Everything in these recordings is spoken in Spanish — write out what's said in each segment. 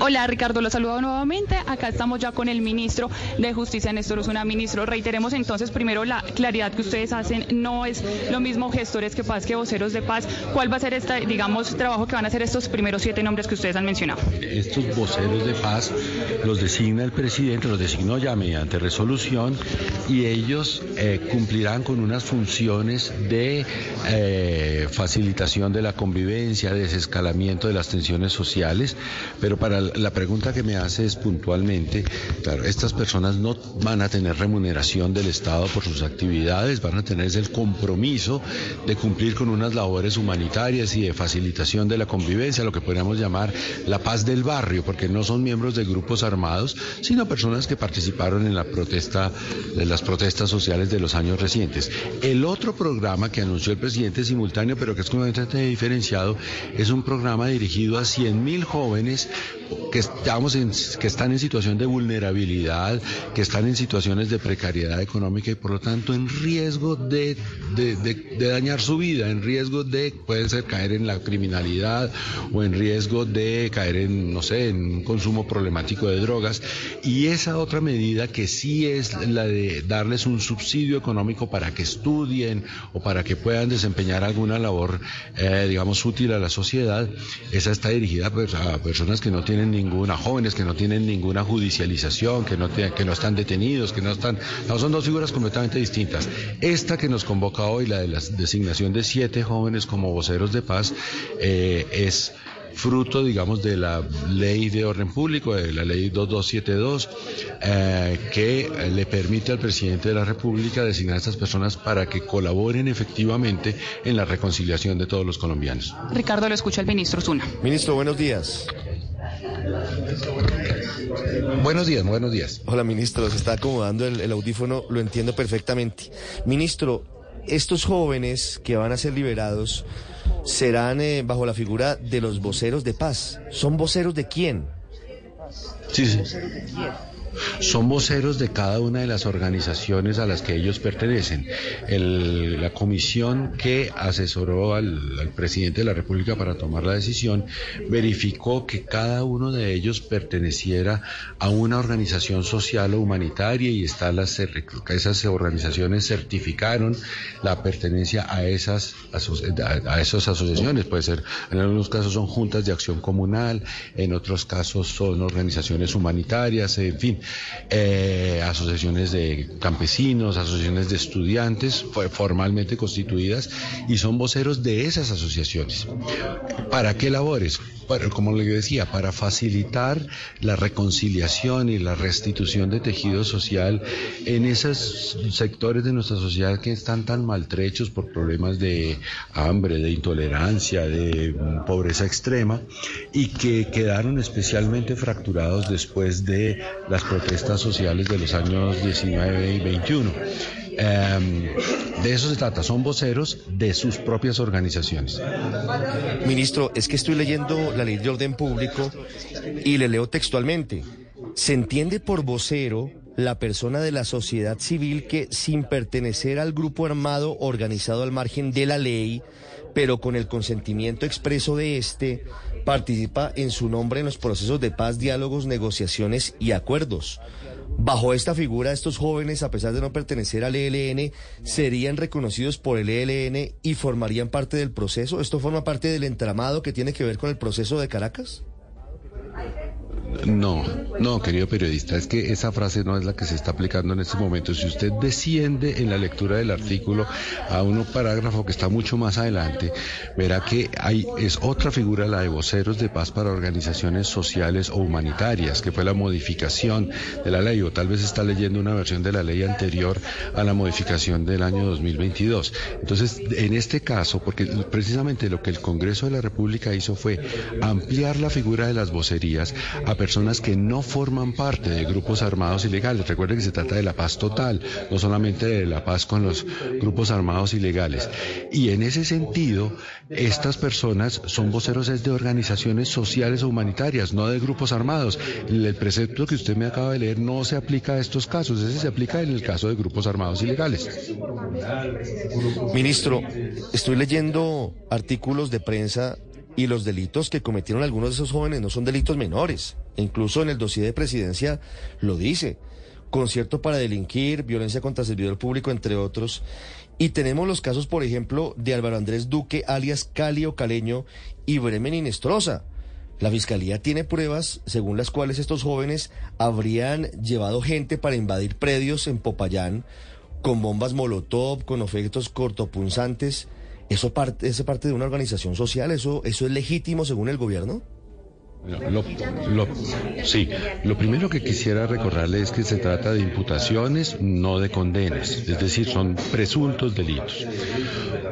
Hola Ricardo, lo saludo nuevamente. Acá estamos ya con el ministro de Justicia, Néstor Osuna. Ministro, reiteremos entonces primero la claridad que ustedes hacen. No es lo mismo gestores que paz que voceros de paz. ¿Cuál va a ser este, digamos, trabajo que van a hacer estos primeros siete nombres que ustedes han mencionado? Estos voceros de paz los designa el presidente, los designó ya mediante resolución y ellos eh, cumplirán con unas funciones de eh, facilitación de la convivencia, desescalamiento de las tensiones sociales, pero para la pregunta que me hace es puntualmente, claro, estas personas no van a tener remuneración del Estado por sus actividades, van a tener el compromiso de cumplir con unas labores humanitarias y de facilitación de la convivencia, lo que podríamos llamar la paz del barrio, porque no son miembros de grupos armados, sino personas que participaron en la protesta, de las protestas sociales de los años recientes. El otro programa que anunció el presidente simultáneo, pero que es completamente diferenciado, es un programa dirigido a 100.000 jóvenes que, estamos en, que están en situación de vulnerabilidad, que están en situaciones de precariedad económica y por lo tanto en riesgo de, de, de dañar su vida, en riesgo de, puede ser caer en la criminalidad o en riesgo de caer en, no sé, en un consumo problemático de drogas. Y esa otra medida que sí es la de darles un subsidio económico para que estudien o para que puedan desempeñar alguna labor, eh, digamos, útil a la sociedad, esa está dirigida pues, a personas que no tienen ninguna, jóvenes que no tienen ninguna judicialización, que no, que no están detenidos, que no están... Son dos figuras completamente distintas. Esta que nos convoca hoy, la de la designación de siete jóvenes como voceros de paz, eh, es fruto, digamos, de la ley de orden público, de la ley 2272, eh, que le permite al presidente de la República designar a estas personas para que colaboren efectivamente en la reconciliación de todos los colombianos. Ricardo, lo escucha el ministro Zuna. Ministro, buenos días. Buenos días, buenos días. Hola, ministro, se está acomodando el, el audífono, lo entiendo perfectamente. Ministro, estos jóvenes que van a ser liberados serán eh, bajo la figura de los voceros de paz. ¿Son voceros de quién? Sí, sí. Son voceros de cada una de las organizaciones a las que ellos pertenecen. El- la comisión que asesoró al, presidente de la República para tomar la decisión verificó que cada uno de ellos perteneciera a una organización social o humanitaria y está las, esas organizaciones certificaron la pertenencia a esas, a esas asociaciones. Puede ser, en algunos casos son juntas de acción comunal, en otros casos son organizaciones humanitarias, en fin, eh, asociaciones de campesinos, asociaciones de estudiantes formalmente constituidas y son voceros de esas asociaciones. ¿Para qué labores? Para- como le decía, para facilitar la reconciliación y la restitución de tejido social en esos sectores de nuestra sociedad que están tan maltrechos por problemas de hambre, de intolerancia, de pobreza extrema y que quedaron especialmente fracturados después de las protestas sociales de los años 19 y 21. Em, de eso se trata, son voceros de sus propias organizaciones. Ministro, es que estoy leyendo la ley de orden público y le leo textualmente. Se entiende por vocero la persona de la sociedad civil que, sin pertenecer al grupo armado organizado al margen de la ley, pero con el consentimiento expreso de este, participa en su nombre en los procesos de paz, diálogos, negociaciones y acuerdos. Bajo esta figura, estos jóvenes, a pesar de no pertenecer al ELN, serían reconocidos por el ELN y formarían parte del proceso. ¿Esto forma parte del entramado que tiene que ver con el proceso de Caracas? No, no, querido periodista, es que esa frase no es la que se está aplicando en este momento. Si usted desciende en la lectura del artículo a un parágrafo que está mucho más adelante, verá que hay es otra figura la de voceros de paz para organizaciones sociales o humanitarias, que fue la modificación de la ley, o tal vez está leyendo una versión de la ley anterior a la modificación del año 2022. Entonces, en este caso, porque precisamente lo que el Congreso de la República hizo fue ampliar la figura de las vocerías a personas que no forman parte de grupos armados ilegales. Recuerden que se trata de la paz total, no solamente de la paz con los grupos armados ilegales. Y en ese sentido, estas personas son voceros de organizaciones sociales o humanitarias, no de grupos armados. El precepto que usted me acaba de leer no se aplica a estos casos, ese se aplica en el caso de grupos armados ilegales. Ministro, estoy leyendo artículos de prensa y los delitos que cometieron algunos de esos jóvenes no son delitos menores. Incluso en el dossier de presidencia lo dice. Concierto para delinquir, violencia contra servidor público, entre otros. Y tenemos los casos, por ejemplo, de Álvaro Andrés Duque, alias Calio Caleño, y Bremen Inestrosa. La fiscalía tiene pruebas según las cuales estos jóvenes habrían llevado gente para invadir predios en Popayán con bombas Molotov, con efectos cortopunzantes. ¿Eso parte, es parte de una organización social? ¿Eso, ¿Eso es legítimo según el gobierno? Lo, sí, lo primero que quisiera recordarle es que se trata de imputaciones, no de condenas, es decir, son presuntos delitos.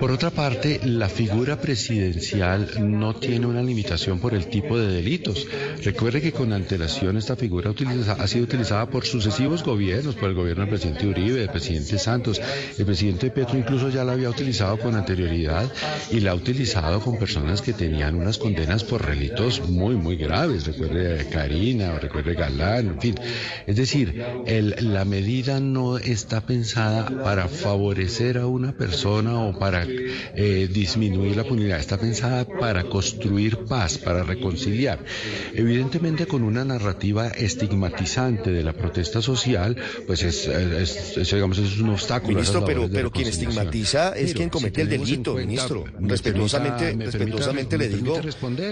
Por otra parte, la figura presidencial no tiene una limitación por el tipo de delitos. Recuerde que con antelación esta figura ha sido utilizada por sucesivos gobiernos, por el gobierno del presidente Uribe, del presidente Santos, el presidente Petro incluso ya la había utilizado con anterioridad y la ha utilizado con personas que tenían unas condenas por delitos muy, muy graves, recuerde Karina o recuerde Galán, en fin. Es decir, el, la medida no está pensada para favorecer a una persona o para eh, disminuir la punidad, está pensada para construir paz, para reconciliar. Evidentemente con una narrativa estigmatizante de la protesta social, pues es, digamos, es un obstáculo. Ministro, pero, pero quien estigmatiza es quien comete el delito, ministro. respetuosamente, respetuosamente le digo.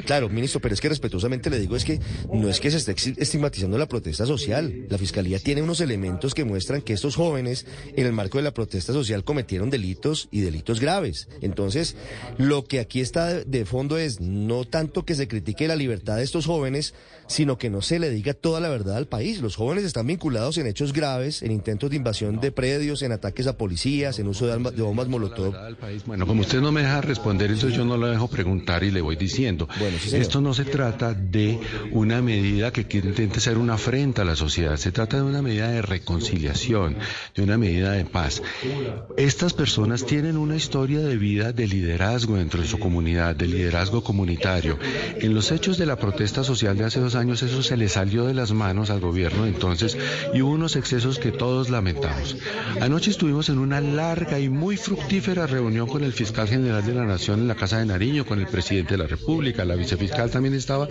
Claro, ministro, pero es que respetuosamente le digo es que no es que se esté estigmatizando la protesta social. La Fiscalía tiene unos elementos que muestran que estos jóvenes, en el marco de la protesta social, cometieron delitos y delitos graves. Entonces, lo que aquí está de fondo es no tanto que se critique la libertad de estos jóvenes, sino que no se le diga toda la verdad al país. Los jóvenes están vinculados en hechos graves, en intentos de invasión de predios, en ataques a policías, en uso de, bombas molotov. Bueno, como usted no me deja responder, entonces yo no lo dejo preguntar y le voy diciendo. Bueno, Esto no se trata de una medida que intente ser una afrenta a la sociedad, se trata de una medida de reconciliación, de una medida de paz. Estas personas tienen una historia de vida de liderazgo dentro de su comunidad, de liderazgo comunitario. En los hechos de la protesta social de hace dos años, eso se le salió de las manos al gobierno entonces y hubo unos excesos que todos lamentamos. Anoche estuvimos en una larga y muy fructífera reunión con el fiscal general de la Nación en la Casa de Nariño, con el presidente de la República, la vicefiscal también estaba.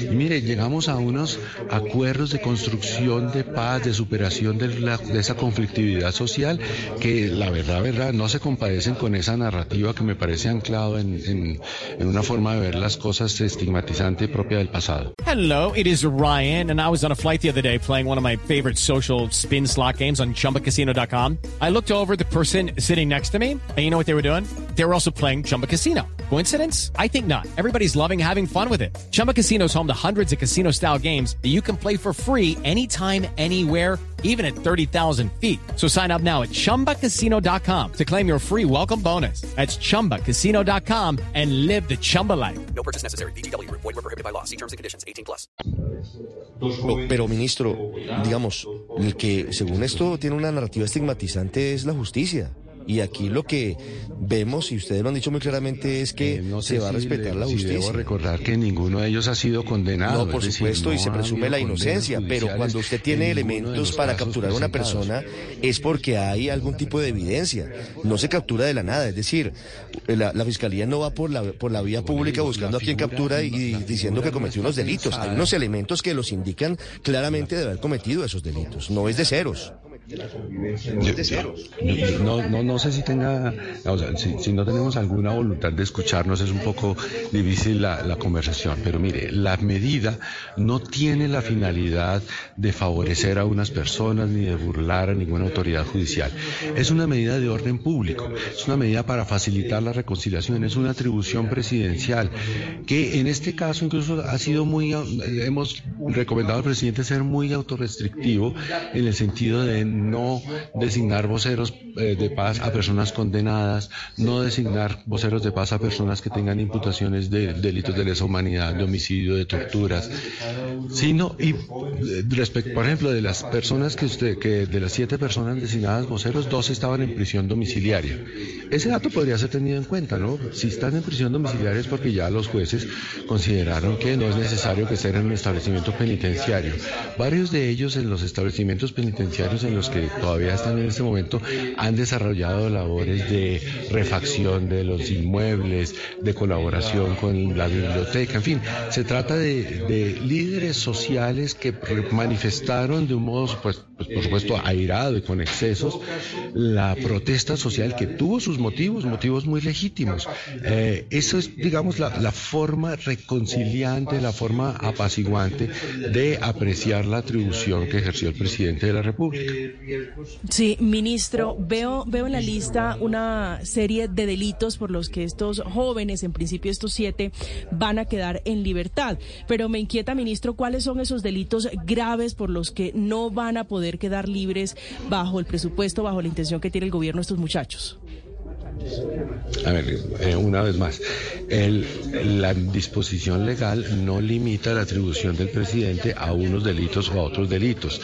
Y mire, llegamos a unos acuerdos de construcción de paz, de superación de, de esa conflictividad social que la verdad, verdad, no se compadecen con esa narrativa que me parece anclado en, en, en una forma de ver las cosas estigmatizante propia del pasado. Hello. it is Ryan, and I was on a flight the other day playing one of my favorite social spin slot games on chumbacasino.com. I looked over the person sitting next to me, and you know what they were doing? They were also playing Chumba Casino. Coincidence? I think not. Everybody's loving having fun with it. Chumba Casino is home to hundreds of casino style games that you can play for free anytime, anywhere, even at 30,000 feet. So sign up now at chumbacasino.com to claim your free welcome bonus. That's chumbacasino.com and live the Chumba life. No purchase necessary. DTW, void, were prohibited by law. See terms and conditions 18 plus. Oh, pero, ministro, digamos, el que según esto tiene una narrativa estigmatizante es la justicia. Y aquí lo que vemos, y ustedes lo han dicho muy claramente, es que eh, se va a respetar la justicia. debo recordar que ninguno de ellos ha sido condenado. No, por supuesto, y se presume la inocencia, pero cuando usted tiene elementos para capturar a una persona es porque hay algún tipo de evidencia. No se captura de la nada, es decir, la, fiscalía no va por la, por la vía pública buscando a quien captura y diciendo que cometió unos delitos. Hay unos elementos que los indican claramente de haber cometido esos delitos. No es de ceros. No, no, no sé si tenga, o sea, si, no tenemos alguna voluntad de escucharnos es un poco difícil la, la conversación, pero mire, la medida no tiene la finalidad de favorecer a unas personas ni de burlar a ninguna autoridad judicial. Es una medida de orden público, es una medida para facilitar la reconciliación, es una atribución presidencial que en este caso incluso ha sido muy, hemos recomendado al presidente ser muy autorrestrictivo en el sentido de no designar voceros eh, de paz a personas condenadas, no designar voceros de paz a personas que tengan imputaciones de delitos de lesa humanidad, de homicidio, de torturas, sino y eh, respecto, por ejemplo, de las personas que usted, que de las siete personas designadas voceros, dos estaban en prisión domiciliaria. Ese dato podría ser tenido en cuenta, ¿no? Si están en prisión domiciliaria es porque ya los jueces consideraron que no es necesario que estén en un establecimiento penitenciario. Varios de ellos en los establecimientos penitenciarios en los que todavía están en este momento han desarrollado labores de refacción de los inmuebles, de colaboración con la biblioteca, en fin, se trata de, líderes sociales que manifestaron de un modo, pues, pues, por supuesto, airado y con excesos, la protesta social que tuvo sus motivos, motivos muy legítimos. Eh, eso es, digamos, la, la forma reconciliante, la forma apaciguante de apreciar la atribución que ejerció el presidente de la República. Sí, ministro, veo, veo en la lista una serie de delitos por los que estos jóvenes, en principio estos siete, van a quedar en libertad. Pero me inquieta, ministro, ¿cuáles son esos delitos graves por los que no van a poder quedar libres bajo el presupuesto, bajo la intención que tiene el gobierno estos muchachos? A ver, eh, una vez más, la disposición legal no limita la atribución del presidente a unos delitos o a otros delitos.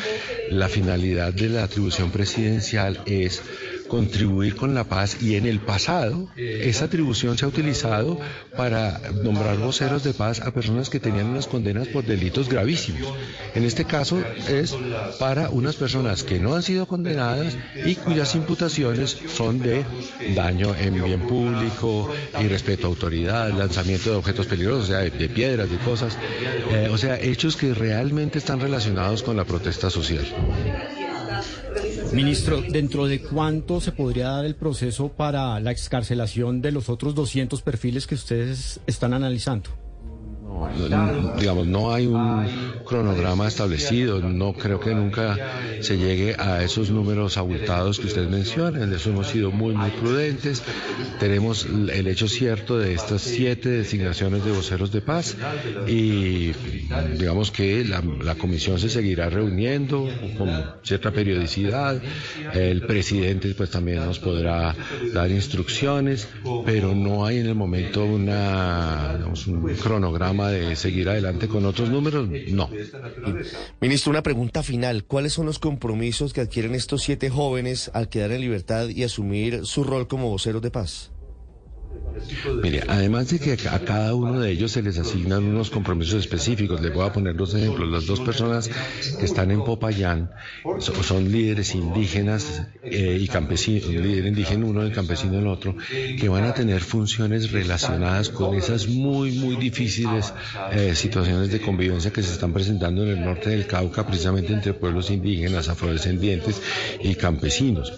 La finalidad de la atribución presidencial es contribuir con la paz y en el pasado esa atribución se ha utilizado para nombrar voceros de paz a personas que tenían unas condenas por delitos gravísimos. En este caso es para unas personas que no han sido condenadas y cuyas imputaciones son de daño en bien público, irrespeto a autoridad, lanzamiento de objetos peligrosos, o sea, de, piedras, de cosas, eh, o sea, hechos que realmente están relacionados con la protesta social. Ministro, ¿dentro de cuánto se podría dar el proceso para la excarcelación de los otros 200 perfiles que ustedes están analizando? digamos, no hay un cronograma establecido, no creo que nunca se llegue a esos números abultados que usted menciona, en eso hemos sido muy, muy prudentes, tenemos el hecho cierto de estas siete designaciones de voceros de paz y digamos que la, la comisión se seguirá reuniendo con cierta periodicidad, el presidente pues también nos podrá dar instrucciones, pero no hay en el momento una, digamos, un cronograma de seguir adelante con otros números, no. Ministro, una pregunta final. ¿Cuáles son los compromisos que adquieren estos siete jóvenes al quedar en libertad y asumir su rol como voceros de paz? Mire, además de que a cada uno de ellos se les asignan unos compromisos específicos, les voy a poner dos ejemplos. Las dos personas que están en Popayán son, líderes indígenas eh, y campesinos, líder indígena uno y campesino el otro, que van a tener funciones relacionadas con esas muy, muy difíciles eh, situaciones de convivencia que se están presentando en el norte del Cauca, precisamente entre pueblos indígenas, afrodescendientes y campesinos.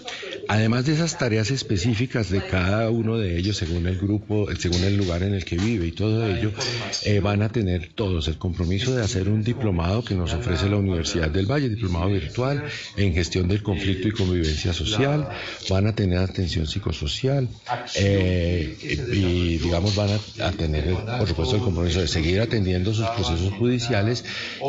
Además de esas tareas específicas de cada uno de ellos, según el grupo, según el lugar en el que vive y todo ello, eh, van a tener todos el compromiso de hacer un diplomado que nos ofrece la Universidad del Valle, diplomado virtual en gestión del conflicto y convivencia social, van a tener atención psicosocial eh, y, digamos, van a, tener, por supuesto, el compromiso de seguir atendiendo sus procesos judiciales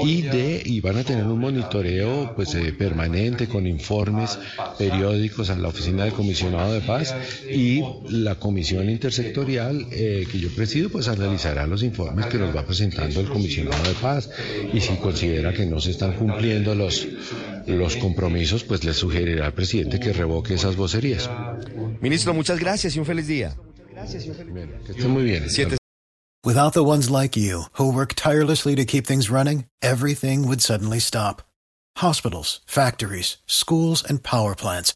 y de y van a tener un monitoreo pues eh, permanente con informes periódicos a la oficina del comisionado de paz y la comisión intersectorial eh, que yo presido pues analizará los informes que nos va presentando el comisionado de paz y si considera que no se están cumpliendo los, los compromisos pues le sugerirá al presidente que revoque esas vocerías. Ministro, muchas gracias y un feliz día. Que esté muy bien. Without the ones like you who work tirelessly to keep things running, everything would suddenly stop. Hospitals, factories, schools and power plants